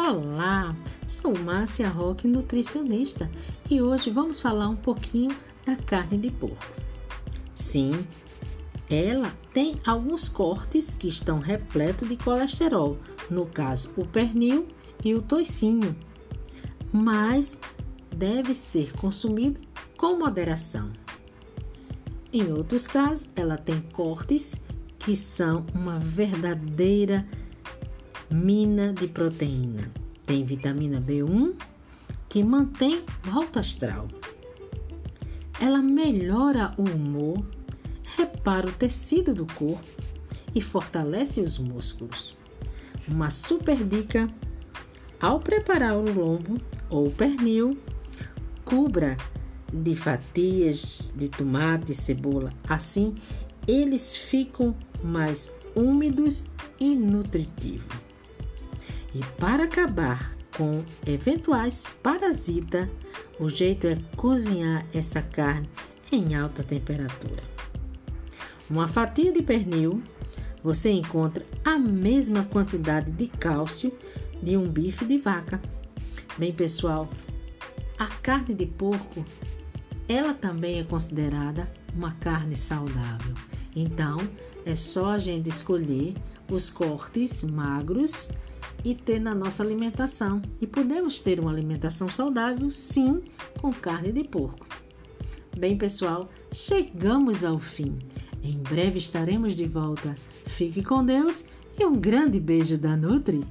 Olá, sou Márcia Roque, nutricionista, e hoje vamos falar um pouquinho da carne de porco. Sim, ela tem alguns cortes que estão repletos de colesterol, no caso o pernil e o toicinho, mas deve ser consumido com moderação. Em outros casos, ela tem cortes que são uma verdadeira mina de proteína. Tem vitamina B1 que mantém o alto astral. Ela melhora o humor, repara o tecido do corpo e fortalece os músculos. Uma super dica: ao preparar o lombo ou pernil, cubra de fatias de tomate e cebola. Assim, eles ficam mais úmidos e nutritivos. E para acabar com eventuais parasitas, o jeito é cozinhar essa carne em alta temperatura. Uma fatia de pernil, você encontra a mesma quantidade de cálcio de um bife de vaca. Bem, pessoal, a carne de porco, ela também é considerada uma carne saudável. Então, é só a gente escolher os cortes magros e ter na nossa alimentação. E podemos ter uma alimentação saudável, sim, com carne de porco. Bem, pessoal, chegamos ao fim. Em breve estaremos de volta. Fique com Deus e um grande beijo da Nutri.